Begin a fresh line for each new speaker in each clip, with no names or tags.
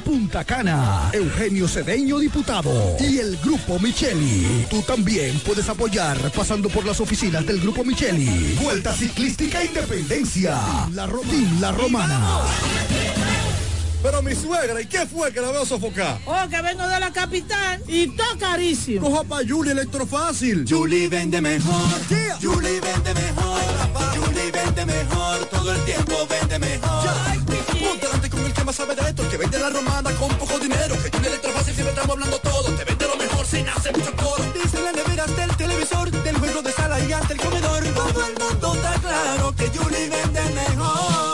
Punta Cana, Eugenio Cedeño, diputado, y el Grupo Micheli. Tú también puedes apoyar pasando por las oficinas del Grupo Micheli. Vuelta Ciclística Independencia. La, Ro- Team La Romana.
Pero mi suegra, ¿y qué fue que la veo sofocar?
Oh, que vengo de la capital y todo carísimo.
Coja pa' Julie Electrofácil.
Julie vende mejor. Julie vende mejor. Julie vende mejor. Todo el tiempo vende mejor.
Más sabe de esto, el que vende la romana con poco dinero. Que Julie Electrofácil siempre estamos hablando todo. Te vende lo mejor sin hacer mucho coro.
Dice la nevera del televisor, del juego de sala y hasta el comedor. Todo el mundo está claro que Julie vende mejor.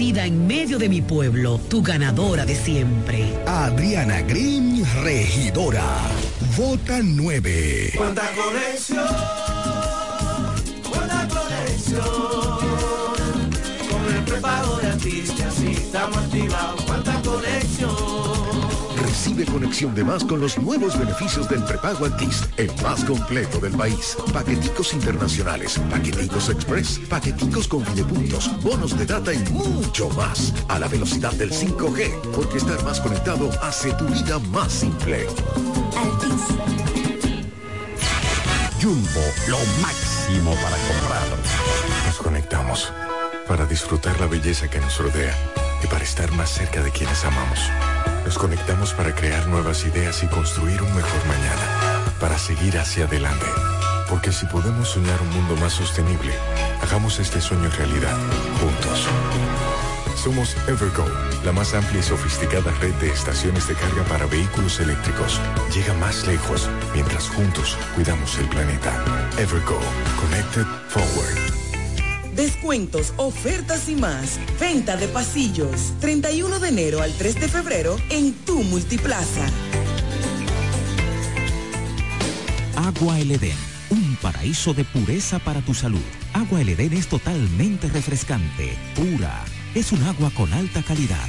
en medio de mi pueblo. Tu ganadora de siempre.
Adriana Green, regidora. Vota 9.
Cuánta conexión, cuánta conexión. Con el prepago de artistas y estamos
Recibe conexión de más con los nuevos beneficios del prepago Altis, el más completo del país. Paqueticos internacionales, paqueticos express, paqueticos con videopuntos, bonos de data y mucho más. A la velocidad del 5G, porque estar más conectado hace tu vida más simple.
Jumbo, lo máximo para comprar.
Nos conectamos para disfrutar la belleza que nos rodea y para estar más cerca de quienes amamos. Nos conectamos para crear nuevas ideas y construir un mejor mañana, para seguir hacia adelante. Porque si podemos soñar un mundo más sostenible, hagamos este sueño realidad, juntos. Somos Evergo, la más amplia y sofisticada red de estaciones de carga para vehículos eléctricos. Llega más lejos mientras juntos cuidamos el planeta. Evergo, Connected Forward.
Descuentos, ofertas y más. Venta de pasillos. 31 de enero al 3 de febrero en tu multiplaza.
Agua El Edén, un paraíso de pureza para tu salud. Agua El Edén es totalmente refrescante, pura. Es un agua con alta calidad,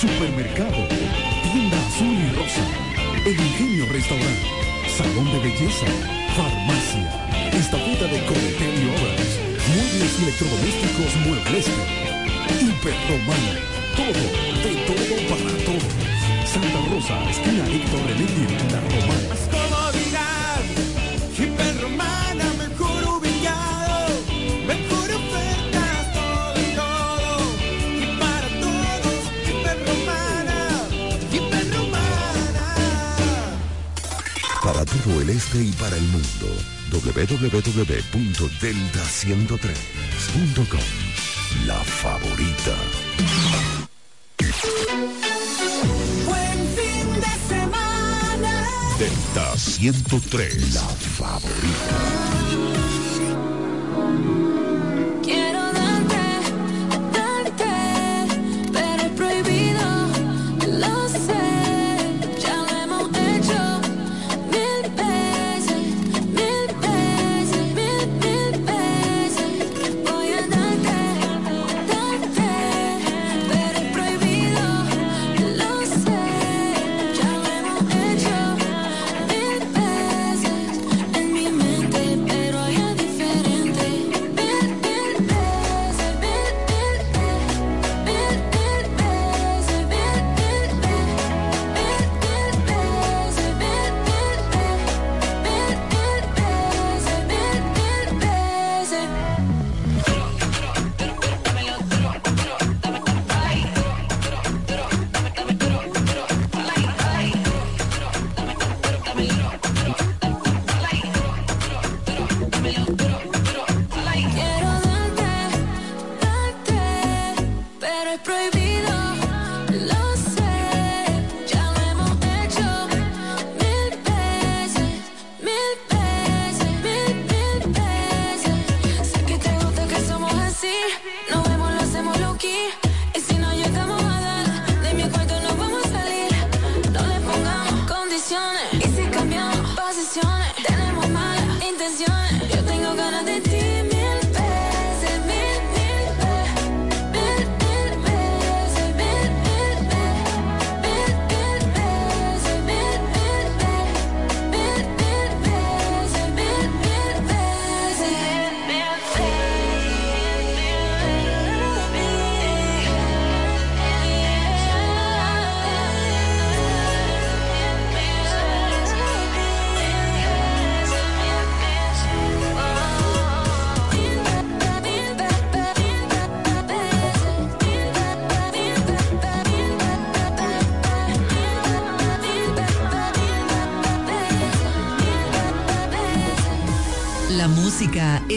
Supermercado, tienda azul y rosa, el ingenio restaurante, salón de belleza, farmacia, estafeta de cometer y obras, muebles electrodomésticos muebleste, hiperromana, todo, de todo para todos. Santa Rosa, esquina Héctor René, la romana.
Para
todo el este y para el mundo, www.delta103.com. La favorita.
Buen fin de semana.
Delta 103. La favorita.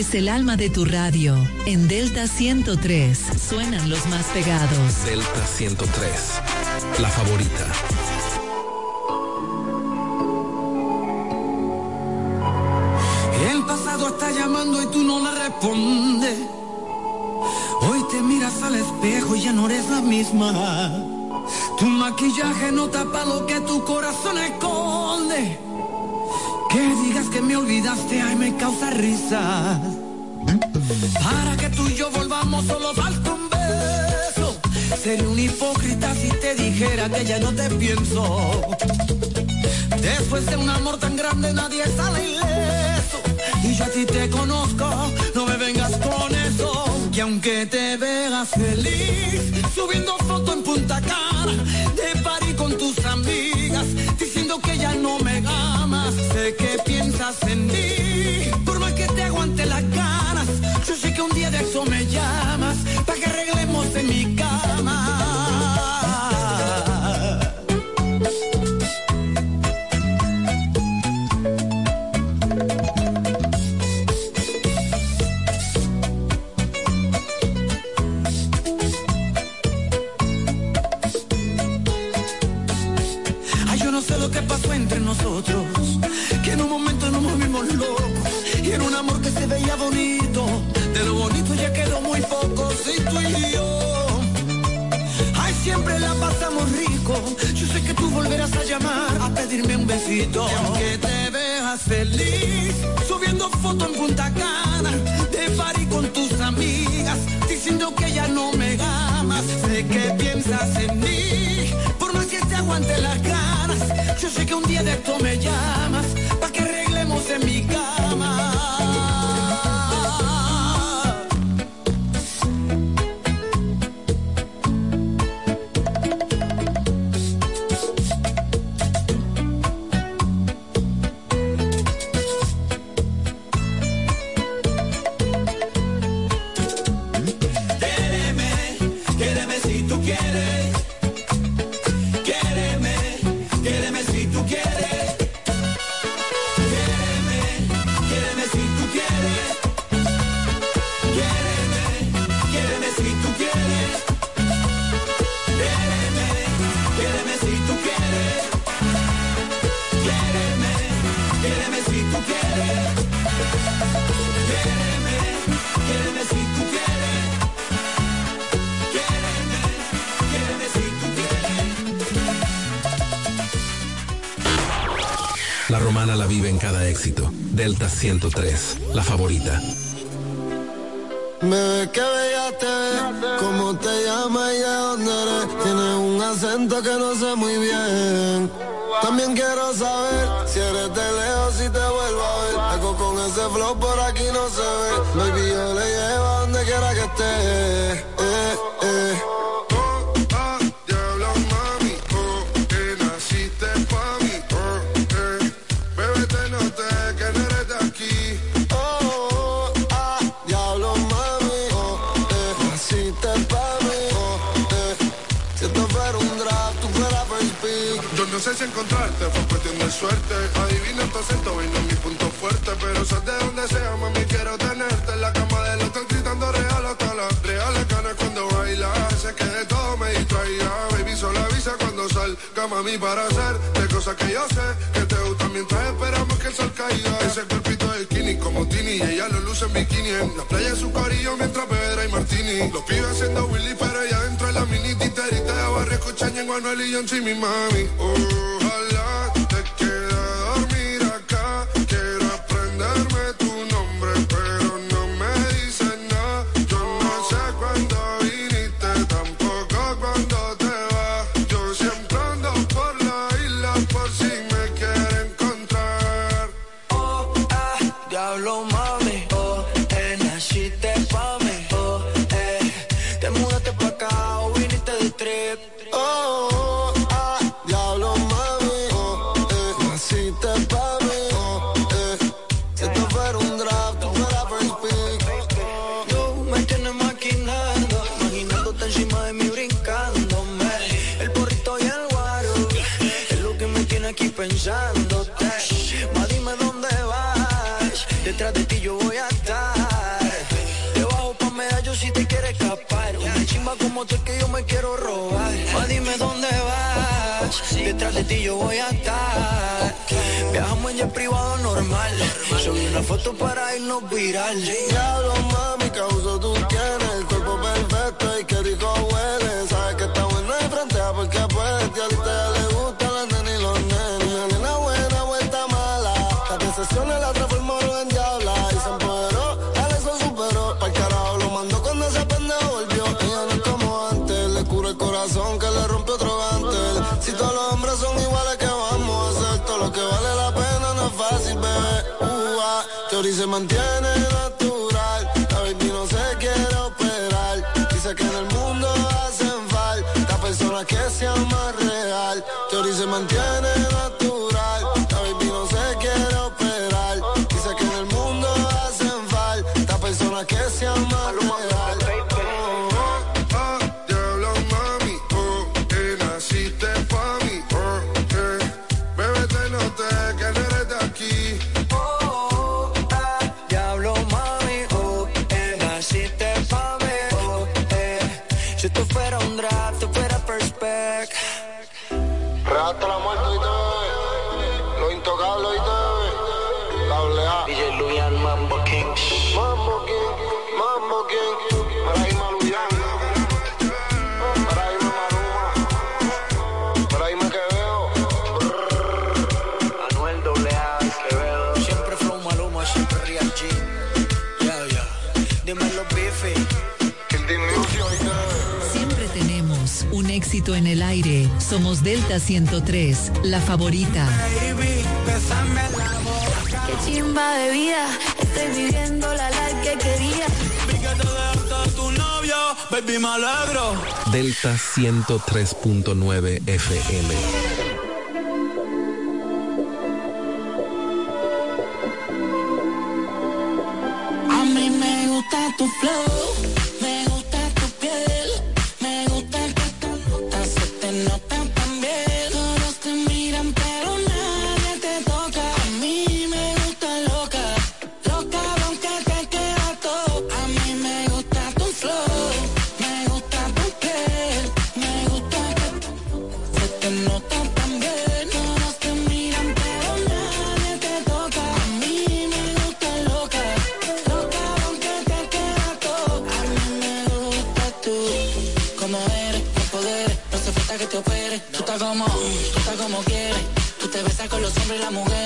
Es
el alma de tu radio. En Delta 103 suenan los más pegados.
Delta 103, la favorita.
El pasado está llamando y tú no le respondes. Hoy te miras al espejo y ya no eres la misma. Tu maquillaje no tapa lo que tu corazón esconde. Que digas que me olvidaste, ay, me causa risa. Para que tú y yo volvamos, solo falta un beso. Sería un hipócrita si te dijera que ya no te pienso. Después de un amor tan grande nadie sale ileso. Y yo a ti te conozco, no me vengas con eso. Que aunque te veas feliz, subiendo foto en Punta Cana, de party con tus amigas, diciendo que ya no me amas, sé que piensas en mí. Por más que te aguante yo que un día de eso me llamas, para que arreglemos en mi cama. Ay, yo no sé lo que pasó entre nosotros, que en un momento nos movimos locos, y era un amor que se veía bonito rico. Yo sé que tú volverás a llamar a pedirme un besito. Y aunque te veas feliz, subiendo foto en Punta Cana, de party con tus amigas, diciendo que ya no me amas. Sé que piensas en mí, por más que te aguante las ganas. Yo sé que un día de esto me llamas, pa' que arreglemos en mi cama.
103, la favorita.
Bebé, qué bella te ves, cómo te llamas y de dónde eres. Tienes un acento que no sé muy bien. También quiero saber si eres de lejos, si te vuelvo a ver. Algo con ese flow por aquí no se ve. Baby,
sé si encontrarte fue cuestión de suerte. Adivina tu acento y no mi punto fuerte. Pero sos de donde sea, mami, quiero tenerte. En la cama del hotel gritando real hasta las reales ganas cuando baila. Sé que de todo me distraía. Baby, solo avisa cuando salga, mami, para hacer de cosas que yo sé que te gustan mientras esperamos que el sol caiga. Ese cuerpito de skinny como Tini. Y ella lo luce en bikini. En la playa su corillo mientras Pedra y Martini. Los pibes haciendo Willy, pero ella dentro de la mini titerita escuchan en Manuel y sí, mi mami. Ojalá te quede a dormir acá. Quiero aprenderme
Privado normal, subí una foto para irnos viral.
Diablo, mami, causo tú tienes el cuerpo perfecto y qué rico huele. Sabes que está bueno de frente porque se mantiene natural. La baby no se quiere operar. Dice que en el mundo hacen falta personas que sean más real. Teoría se mantiene en el
aire. Somos Delta 103, la favorita. Baby, la boca.
Qué chimba de vida, estoy viviendo la life que quería.
Vi que te dejaste a tu novio, baby, me. Delta 103.9 FM. tu flow los hombres y las mujeres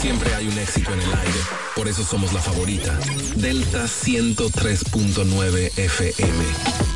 Siempre hay un éxito en el aire, por eso somos la favorita. Delta 103.9 FM.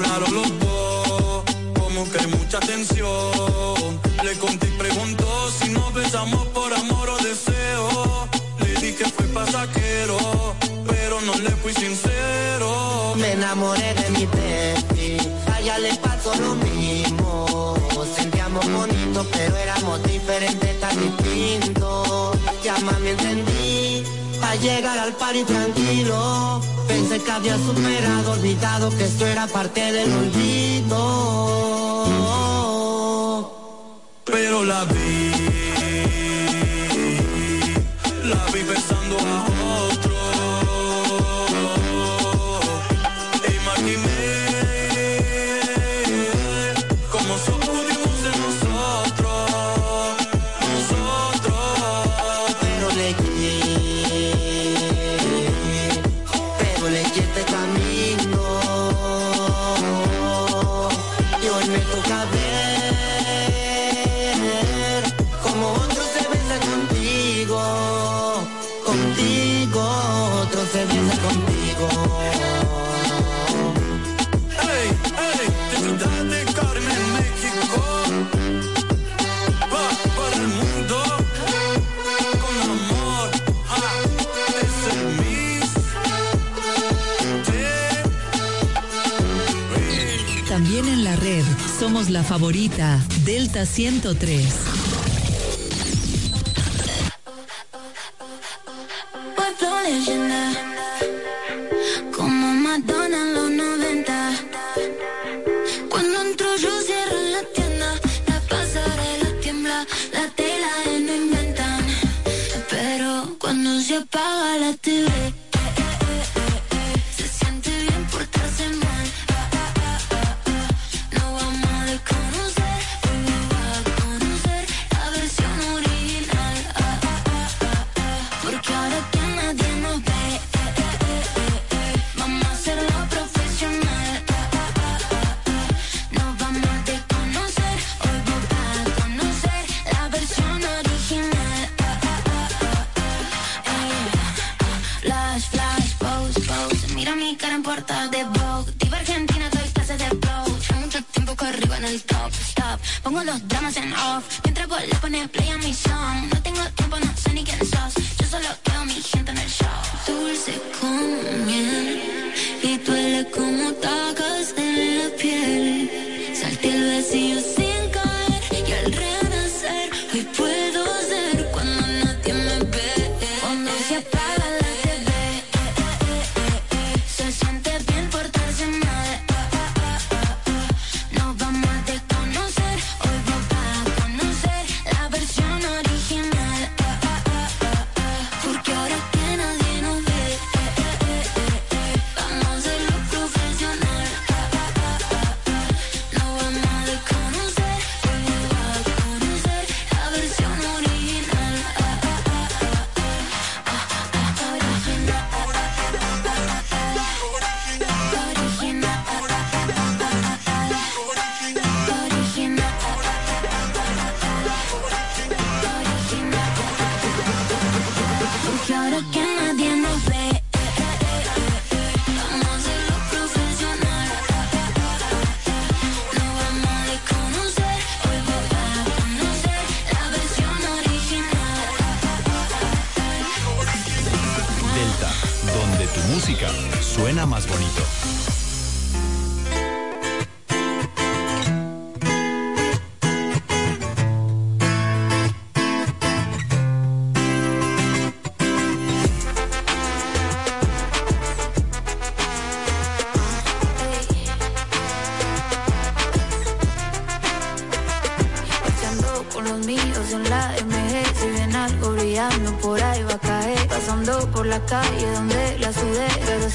lloraron los dos, como que mucha tensión. Le conté y preguntó si nos besamos por amor o deseo. Le di que fue pasajero, pero no le fui sincero.
Me enamoré de mi bestie, a ella le pasó lo mismo. Sentíamos bonito, pero éramos diferentes, tan distintos. Ya mami entendí, a llegar al party tranquilo pensé que había superado, olvidado que esto era parte del olvido.
Pero la vi, la vi pensando a
la favorita, Delta 103.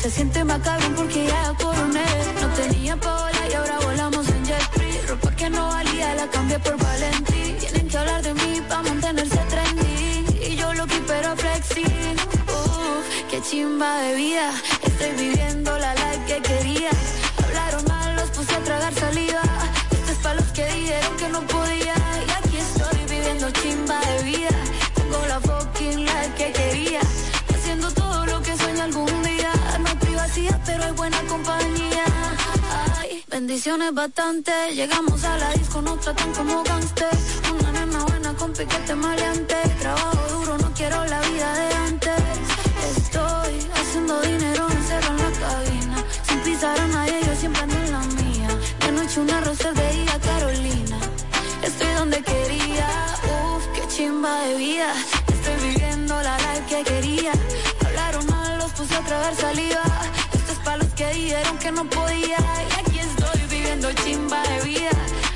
Se siente
más
porque ya es bastante. Llegamos a la disco, no tratan como gangsters. Una nena buena con piquete maleante. Trabajo duro, no quiero la vida de antes. Estoy haciendo dinero, encerro en la cabina. Sin pisar a
nadie, yo siempre ando en la mía. De noche una rosa de día, Carolina. Estoy donde quería, uff, qué chimba de vida. Estoy viviendo la life que quería. Hablaron mal, los puse a tragar saliva. Estos palos que dijeron que no podía. Y aquí chimba de vida.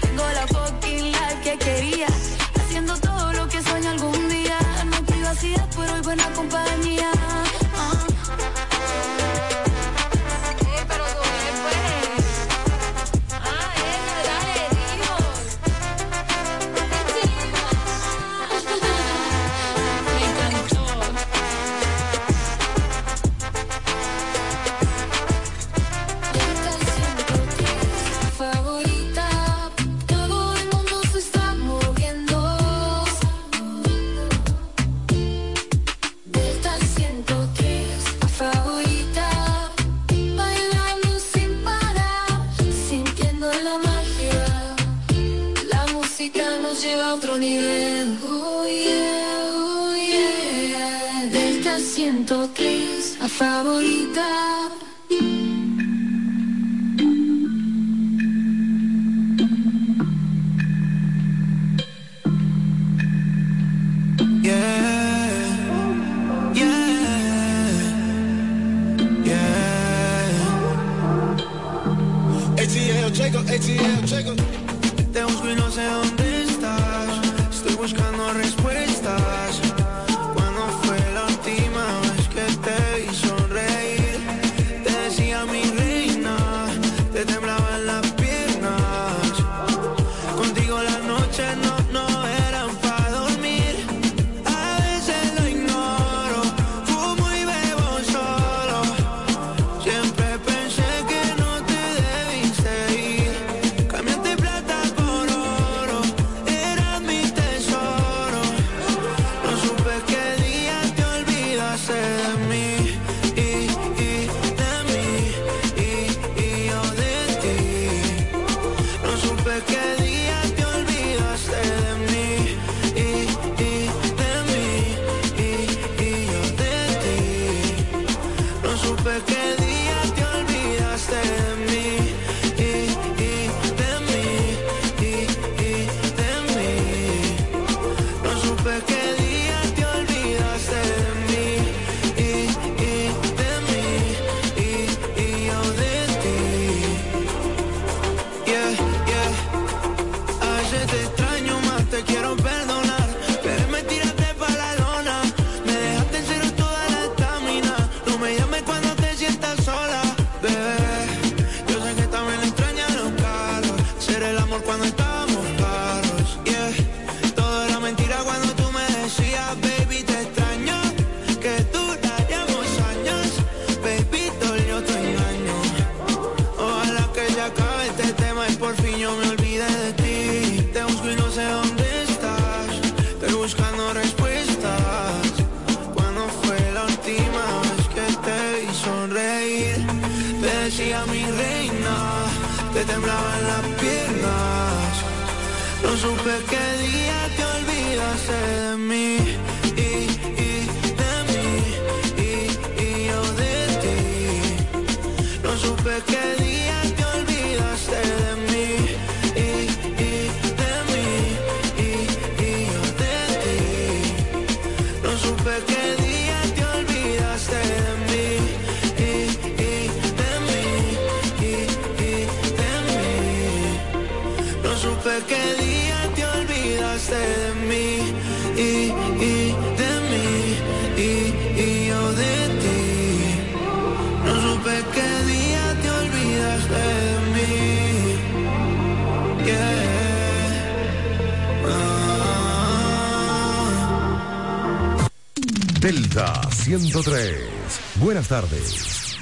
Delta 103. Buenas tardes.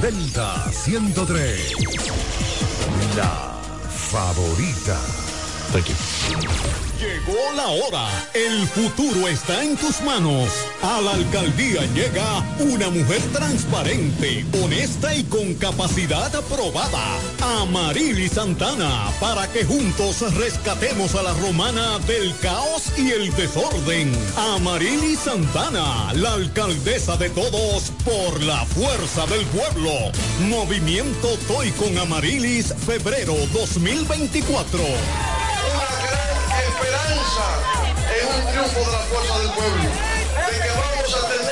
Delta 103. La favorita. Thank you.
Llegó la hora. El futuro está en tus manos. A la alcaldía llega una mujer transparente, honesta y con capacidad aprobada. Amarili Santana, para que juntos rescatemos a la romana del caos y el desorden. Amarili Santana, la alcaldesa de todos por la fuerza del pueblo. Movimiento Toy con Amarilis, febrero 2024.
Una gran esperanza en un triunfo de la fuerza del pueblo vamos
a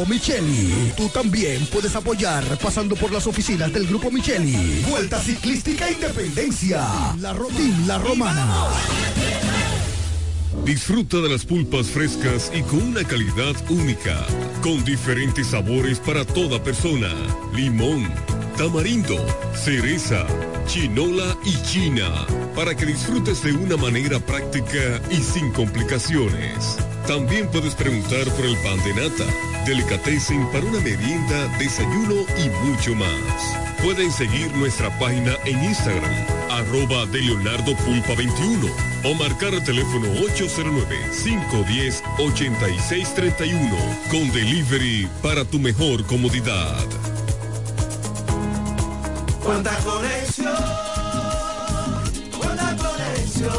Micheli. Tú también puedes apoyar pasando por las oficinas del Grupo Micheli. Vuelta Ciclística Independencia. La, Ro- La Romana.
Disfruta de las pulpas frescas y con una calidad única, con diferentes sabores para toda persona. Limón, tamarindo, cereza, chinola y china, para que disfrutes de una manera práctica y sin complicaciones. También puedes preguntar por el pan de nata, delicatessen para una merienda, desayuno y mucho más. Pueden seguir nuestra página en Instagram, arroba de Leonardo Pulpa 21 o marcar el teléfono 809-510-8631 con delivery para tu mejor comodidad.
Cuánta conexión, cuánta conexión.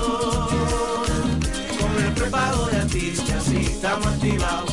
Con el prepago de artistas, sí, estamos activados.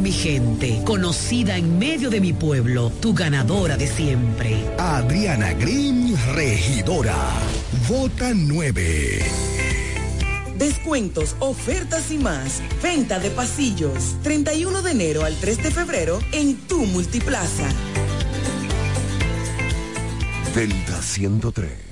mi gente, conocida en medio de mi pueblo, tu ganadora de siempre.
Adriana Green, regidora. Vota 9.
Descuentos, ofertas y más. Venta de pasillos. 31 de enero al 3 de febrero en tu multiplaza.
Delta 103.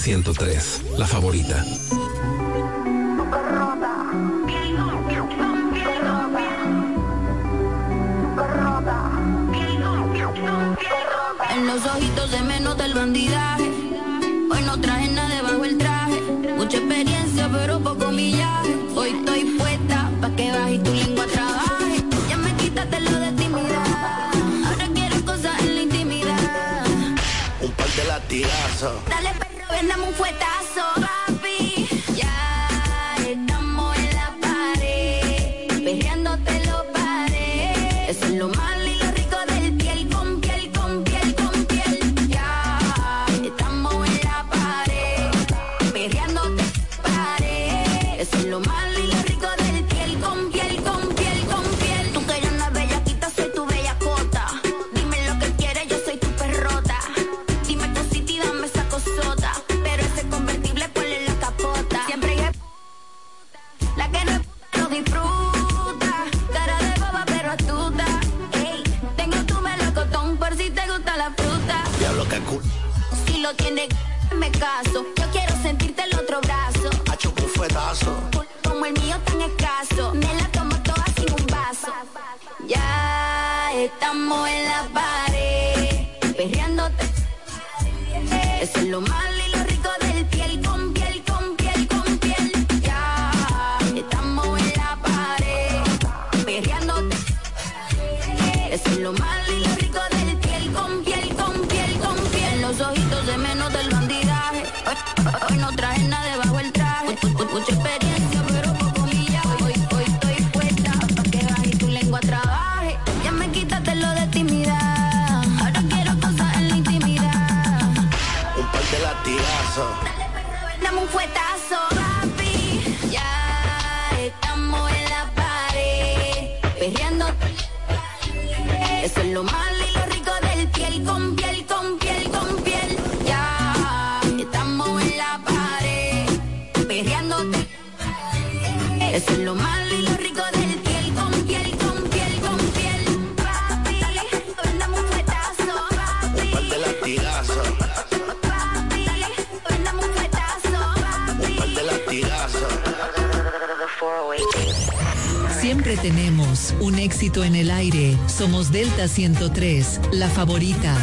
103, la favorita.
Si lo tienes, me caso. Yo quiero sentirte el otro brazo.
Hacho un fuetazo.
Como el mío tan escaso. Me la tomo toda sin un vaso. Ya estamos en la pared. Perreándote. Eso es lo malo
un
éxito en el aire. Somos Delta 103, la favorita.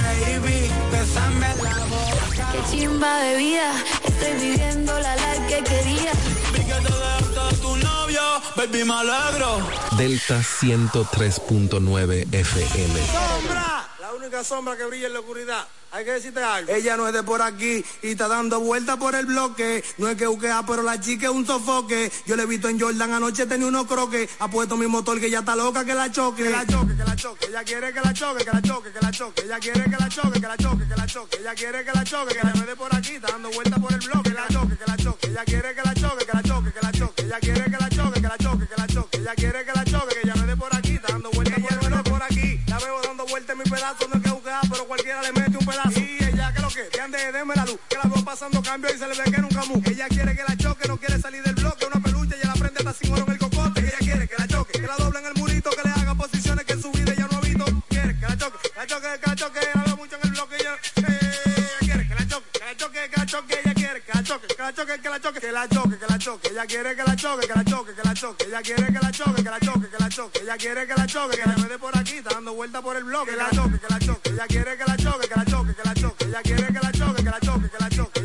Qué chimba de vida, estoy viviendo la life que quería.
Vi que te dejaste de tu novio, baby, me alegro.
Delta 103.9 FM.
Sombra, la única sombra que brilla en la oscuridad. Hay que decirte algo. Ella no es de por aquí y está dando vuelta por el bloque. No es que buquea, pero la chica es un sofoque. Yo le he visto en Jordan anoche tenía unos croques. Ha puesto mi motor que ya está loca que la choque. Que la choque, que la choque. Ella quiere que la choque, que la choque, que la choque. Ella quiere que la choque, que la choque, que la choque. Ella quiere que la choque, que la me dé por aquí. Está dando vuelta por el bloque. Que la choque, que la choque. Ella quiere que la choque, que la choque, que la choque. Ella quiere que la choque, que la choque, que la choque. Ella quiere que la y se le ve que nunca mu. Ella quiere que la choque, no quiere salir del bloque. Una peluche y la prende hasta sin oro en el cocote. Ella quiere que la choque, que la doble en el murito, que le haga posiciones que en su vida ella no ha visto. Quiere que la choque, que la choque, que la choque. La mucho en el bloque. Ella, eh, ella quiere que la choque, que la choque, que la choque. Ella quiere que la choque, que la choque, que la choque, que la choque, que la choque. Ella quiere que la choque, que la choque, que la choque. Ella quiere que la choque, que la choque, que la choque. Ella quiere que la choque, que la me dé por aquí. Está dando vuelta por el bloque. Que la choque, que la choque. Ella quiere que la choque, que la choque, que la choque. Ella quiere que la choque.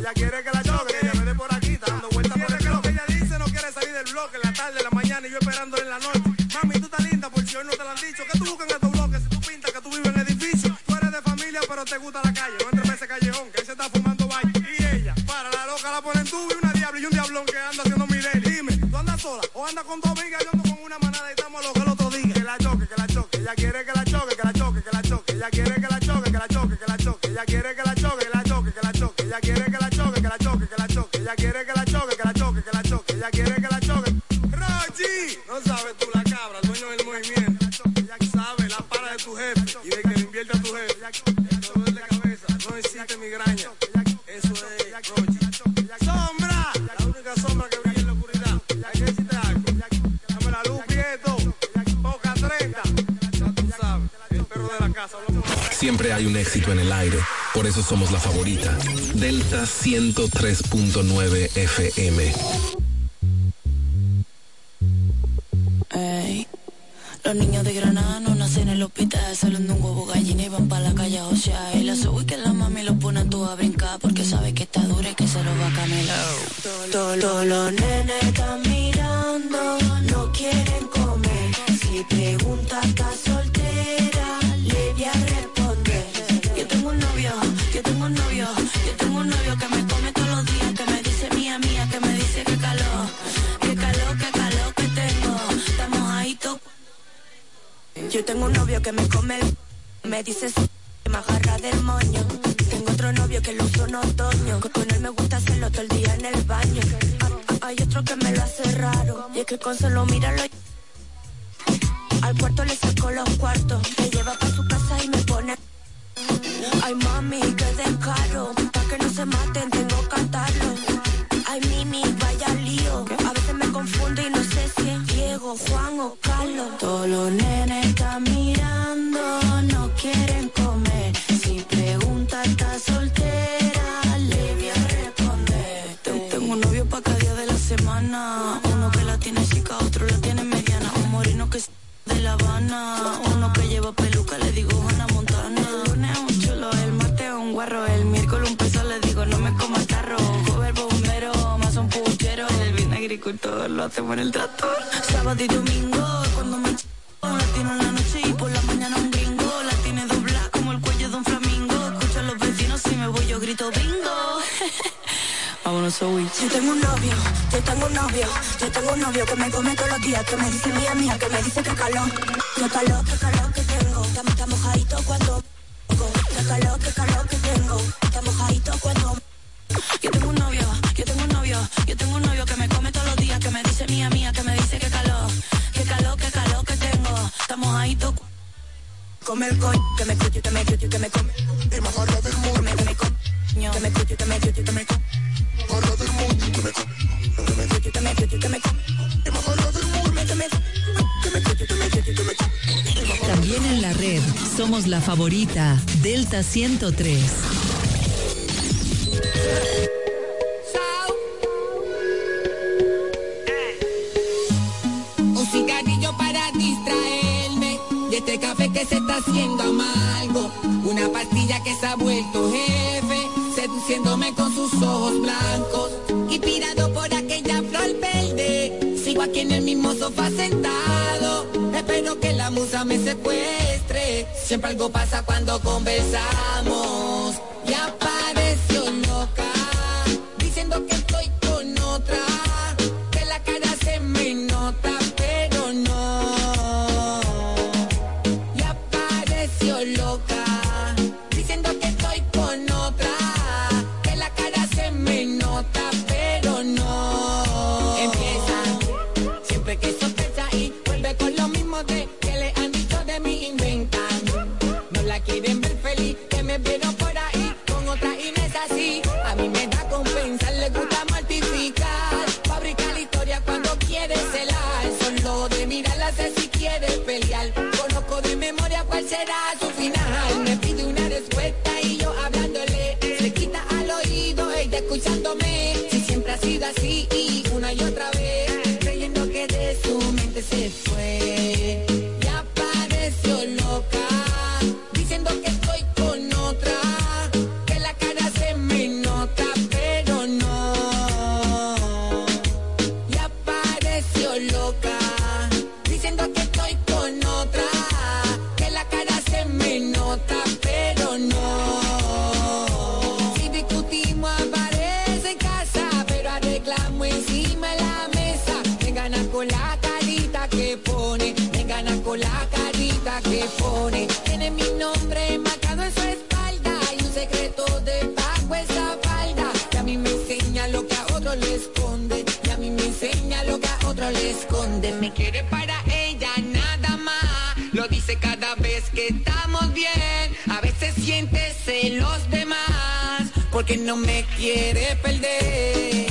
Ella quiere que la choque, que ella me dé por aquí. Está dando vuelta por el bloque. Ella dice no quiere salir del bloque. En la tarde, en la mañana y yo esperándole en la noche. Mami, tú estás linda por si hoy no te lo han dicho. ¿Qué tú buscas en estos bloques? Si tú pintas que tú vives en edificio. Tú eres de familia, pero te gusta la calle. No entres en ese callejón, que él se está fumando baño. Y ella, para la loca, la ponen tú y una diablo y un diablón que anda haciendo mi daily. Dime, ¿tú andas sola o andas con dos amigas? Yo ando con una manada y estamos a lo que el otro diga. Que la choque, que la choque. Ella quiere que la choque, que la choque, que la choque. Ella quiere que la choque, que la choque, que la choque. Ella quiere que la choque, que la
Somos la favorita. Delta 103.9 FM.
Ey, Los niños de Granada no nacen en el hospital, salen de un huevo gallina y van para la calle a josear. Y la sube que la mami lo pone todo a brincar porque sabe que está dura y que se lo va a camelar. Todos todos los nenes están mirando, no quieren comer. Si pregunta está soltera, Yo tengo un novio que me come el... Me dice sí, que me agarra del moño. Tengo otro novio que lo uso en otoño. Con él me gusta hacerlo todo el día en el baño. Ah, ah, Hay otro que me lo hace raro. Y es que con solo míralo. Al cuarto le saco los cuartos. Me lleva para su casa y me pone. Ay mami, que descaro. Pa' que no se maten, tengo que cantarlo. Ay Mimi, vaya lío. A veces me confundo y no sé si es Diego, Juan o Carlos. Todos los nenes Bien agricultor lo hacemos en el tractor. Sábado y domingo, cuando me ch... La tiene en la noche y por la mañana un gringo. La tiene doblada como el cuello de un flamingo. Escucha a los vecinos si me voy yo grito bingo. Vámonos a. Yo tengo un novio, yo tengo un novio, yo tengo un novio que me come todos los días, que me dice mía, mía, que me dice que calor, que calor, que calor que tengo, está, mojadito cuando, que calor, que calor que tengo, está mojadito cuando. Yo tengo un novio, yo tengo un novio, yo tengo un novio que me come todos tengo, está mojadito. Come el coño, que me cuyo, que me cuyo, que me come. El más raro del mundo. Que me, que me come. Que me cuyo, que me cuyo, que me come. Raro del mundo. Que me come. Que me cuyo, que me cuyo, que me come. El más raro del mundo. Que me, que me cuyo, que me cuyo, que me come.
También en la red somos la favorita Delta 103.
Este café que se está haciendo amargo. Una pastilla que se ha vuelto jefe, seduciéndome con sus ojos blancos. Inspirado por aquella flor verde, sigo aquí en el mismo sofá sentado. Espero que la musa me secuestre. Siempre algo pasa cuando conversamos. La carita que pone. Tiene mi nombre marcado en su espalda y un secreto debajo esa falda. Y a mí me enseña lo que a otro le esconde. Y a mí me enseña lo que a otro le esconde. Me quiere para ella nada más. Lo dice cada vez que estamos bien. A veces siente celos de más. Porque no me quiere perder.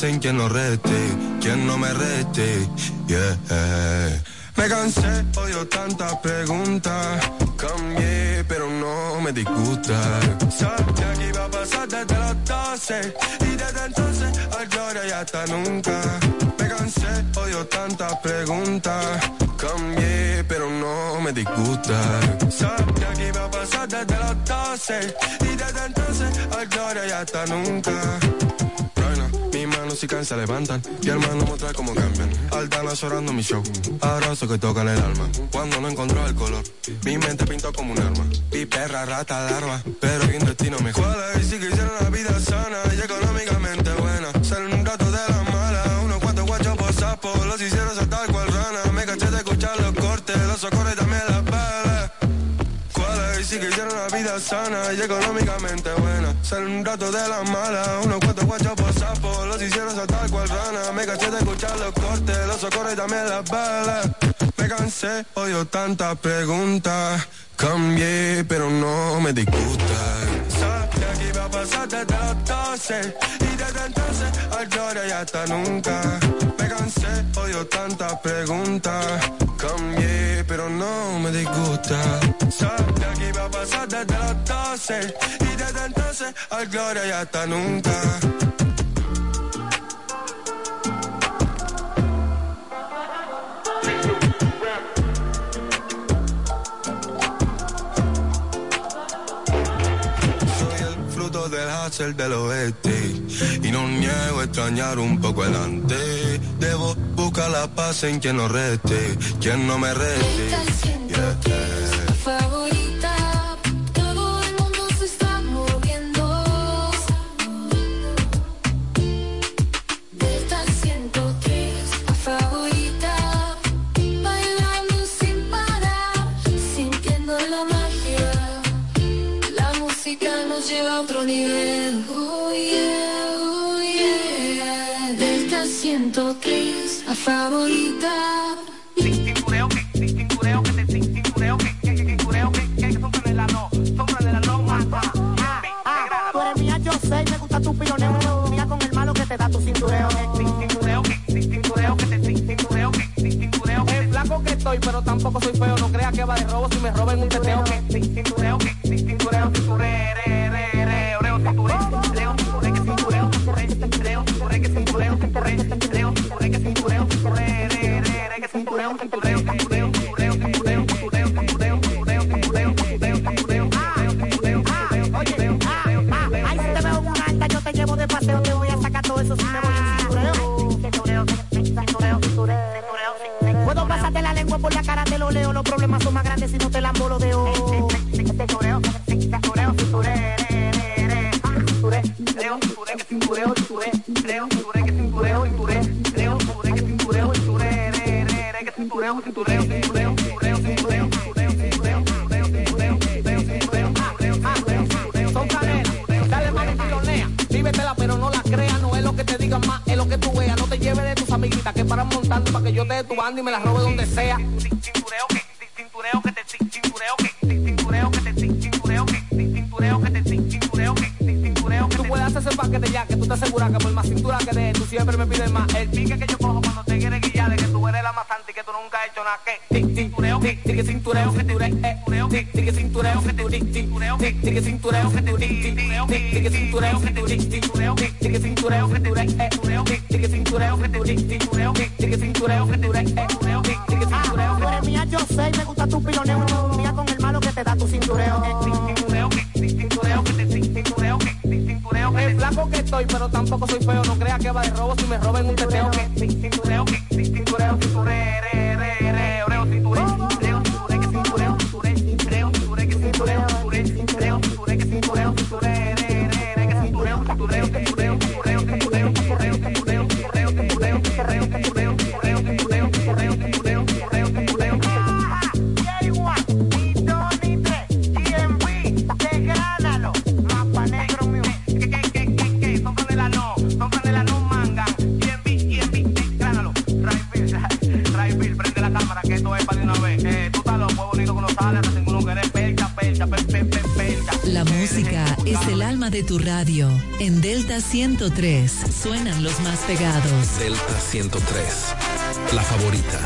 Buscar la paz en quien no reste, quien no me reste. Yeah. Me cansé, odio tantas preguntas. Cambié, pero no me disgusta. Sabía que iba a pasar desde los 12 y desde entonces al gloria y hasta nunca. Me cansé, odio tantas preguntas. Cambié, pero no me disgusta. Sabía que iba a pasar desde los 12 y desde entonces al gloria y hasta nunca. Si cansa levantan y hermano mostrar cómo cambian. Altana llorando mi show, abrazo que tocan el alma. Cuando no encontró el color, mi mente pintó como un arma. Mi perra rata larva, pero hay un destino mejor. Y si quisiera una vida sana y económicamente buena, sana y económicamente buena, ser un rato de la mala, unos cuantos guachos por sapo, los hicieron saltar cual rana. Me caché de escuchar los cortes, los socorros y también las balas. Me cansé, odio tantas preguntas, cambié, pero no me disgusta. Sabía que iba a pasar desde los 12 y desde entonces al gloria y hasta nunca. Me cansé, odio tantas preguntas, cambié, pero no me disgusta. Sabía que iba a pasar desde los 12 y desde entonces al gloria y hasta nunca. Hacer del oeste y no niego extrañar un poco el antes. Debo buscar la paz en quien no reste, quien no me reste. Yeah.
favorita. A otro nivel. Oh yeah, oh yeah. Delta 103, la favorita.
Tú eres mía, yo sé, y me gusta tu piloneo. No mía con el malo que te da tu cintureo. Es flaco que estoy, pero tampoco soy feo. No creas que va de robo si me roben un teteo. Cintureo, cintureo, Ay, Pero no la creas, no es lo que te es lo que te tus amiguitas que te y me robe donde sea. Tú puedes hacer ese paquete ya, que tú te aseguras que por más cintura que de tú siempre me pides más. El pique que yo nada que. Tic, cintureo, tic, tic, cintureo, que te ure, eh, tic, tic, cintureo, que te ure, tic, cintureo, tic, cintureo, que te ure, tic, tic, cintureo, que te ure, tic, cintureo, tic, cintureo, que te ure, eh, tic, tic, cintureo, que te ure, tic, cintureo, tic, cintureo, que te ure, eh, tic, tic, cintureo. Tú eres mía, yo sé, me gusta tu piloneo. No mía con el malo que te da tu cintureo. Es flaco que estoy, pero tampoco soy feo. No creas que va de robo si me roben un teteo. Cintureo, cintureo,
103. Suenan los más pegados.
Delta 103. La favorita.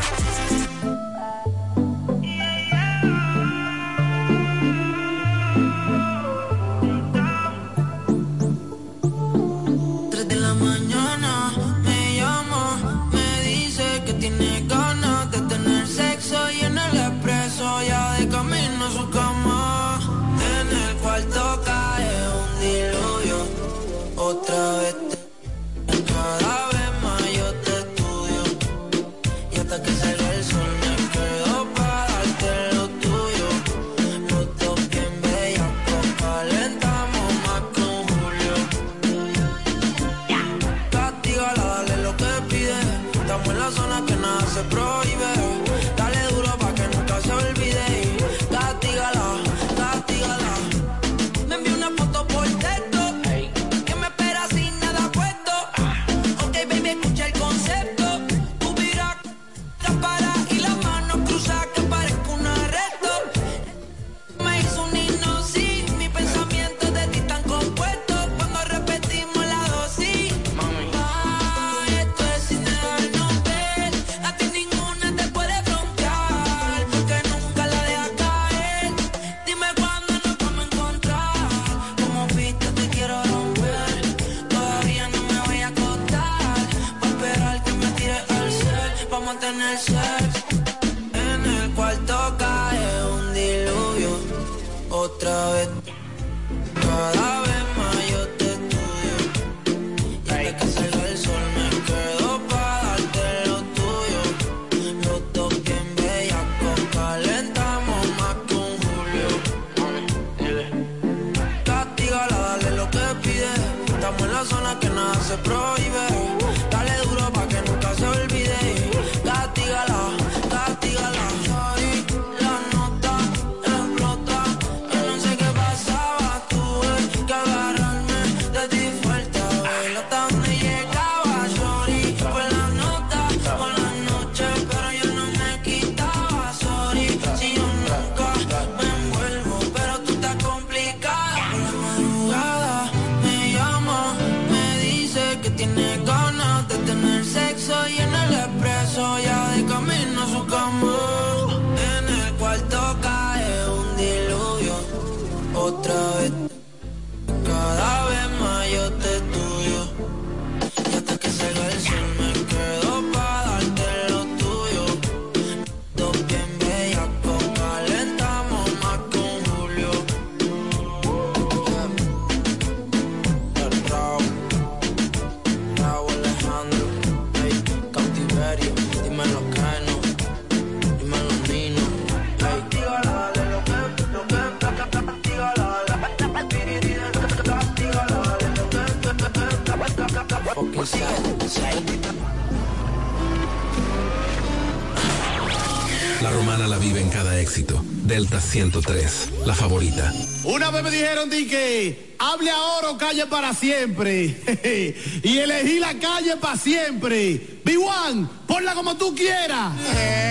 Delta 103, la favorita.
Una vez me dijeron di que hable ahora o calle para siempre. y elegí la calle para siempre. B1, ponla como tú quieras.
Eh,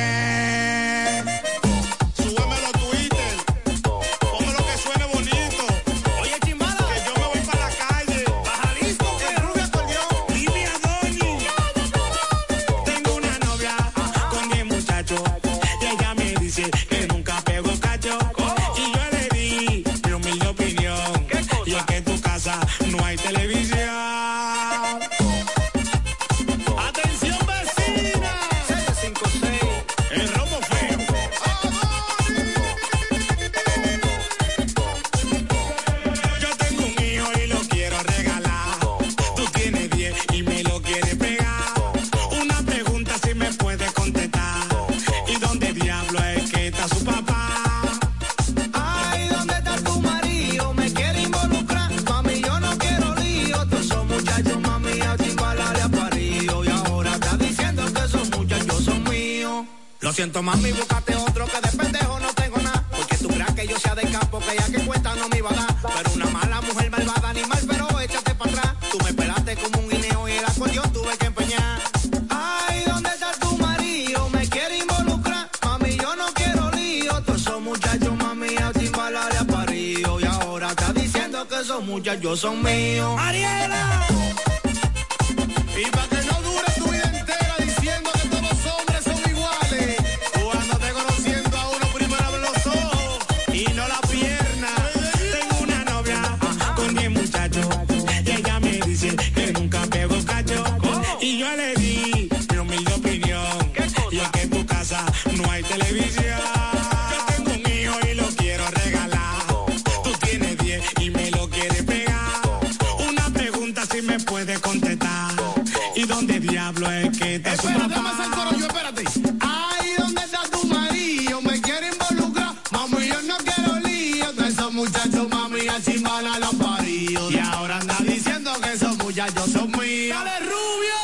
Al sin balar a
parido Y ahora
anda diciendo que esos muchachos son míos ¡Dale rubio!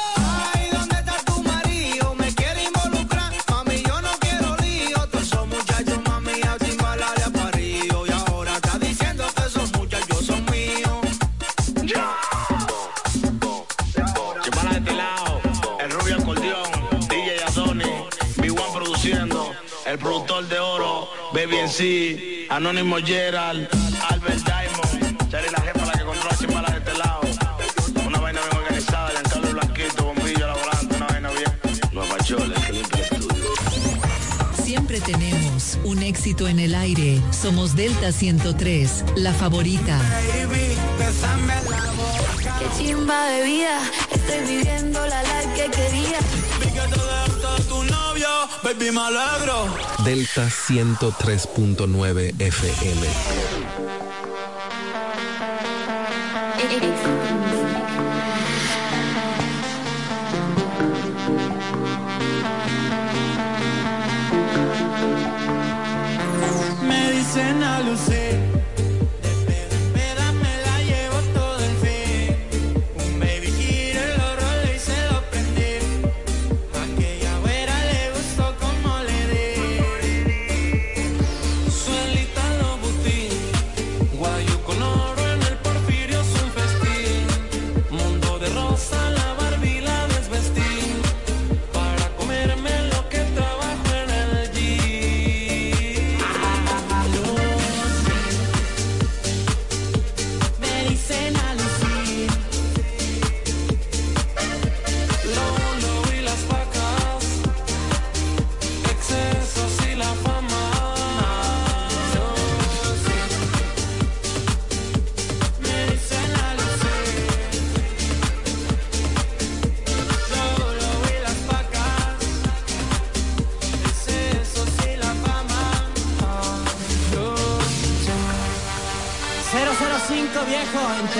ahí ¿dónde está tu marido? Me quiere involucrar, mami. Yo no quiero lío. Tú sos muchachos, mami. Al sin balarle a parido. Y ahora está diciendo que esos muchachos son míos.
Este El rubio acordeón. DJ y Adonis. V-Wan produciendo. El productor de oro. Baby en C Anónimo Gerald Albert.
éxito en el aire. Somos Delta 103, la favorita.
Qué chimba de vida, estoy viviendo la life que quería.
Vi que te tu novio, baby, me.
Delta 103.9 FM.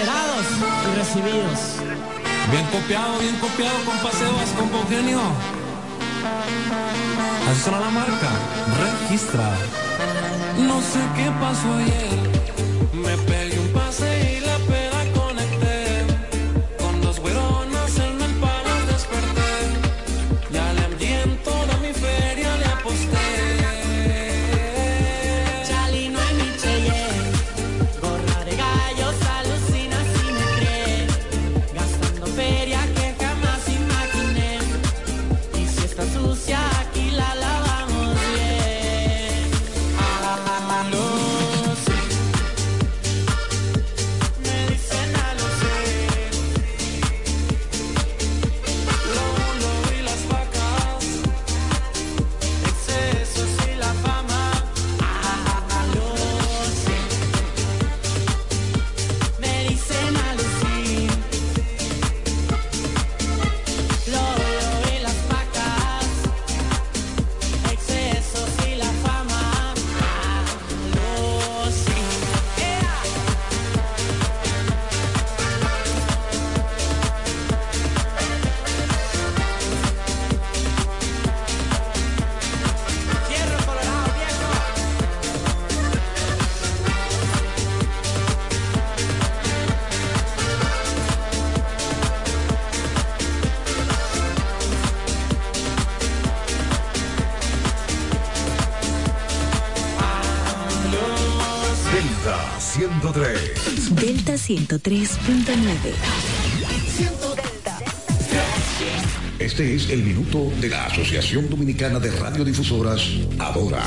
y
recibidos.
Bien copiado, bien copiado, con paseos, con Eugenio. Así la marca, registra.
No sé qué pasó ayer, me pegué un
103.9.
Este es el minuto de la Asociación Dominicana de Radiodifusoras, Adora.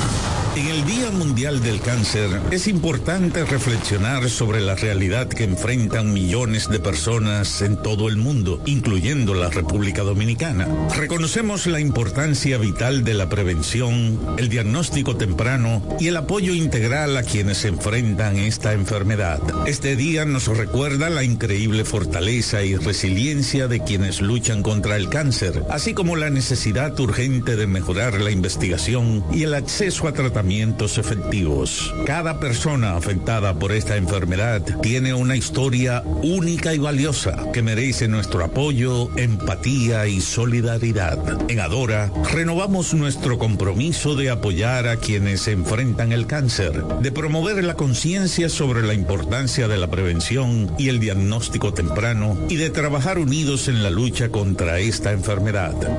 En el Día Mundial del Cáncer es importante reflexionar sobre la realidad que enfrentan millones de personas en todo el mundo, incluyendo la República Dominicana. Reconocemos la importancia vital de la prevención, el diagnóstico temprano y el apoyo integral a quienes enfrentan esta enfermedad. Este día nos recuerda la increíble fortaleza y resiliencia de quienes luchan contra el cáncer, así como la necesidad urgente de mejorar la investigación y el acceso a tratamientos efectivos. Cada persona afectada por esta enfermedad tiene una historia única y valiosa que merece nuestro apoyo, empatía y solidaridad. En Adora, renovamos nuestro compromiso de apoyar a quienes enfrentan el cáncer, de promover la conciencia sobre la importancia de la prevención y el diagnóstico temprano y de trabajar unidos en la lucha contra esta enfermedad.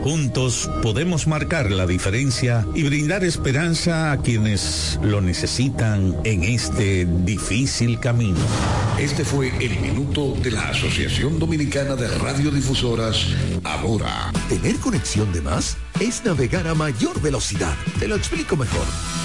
Juntos podemos marcar la diferencia y brindar esperanza a quienes lo necesitan en este difícil camino.
Este fue el minuto de la Asociación Dominicana de Radiodifusoras, Adora.
Tener conexión de más es navegar a mayor velocidad. Te lo explico mejor.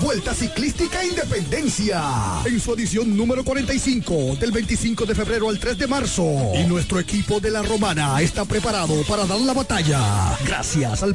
Vuelta Ciclística Independencia en su edición número 45 del 25 de febrero al 3 de marzo. Y nuestro equipo de la Romana está preparado para dar la batalla. Gracias al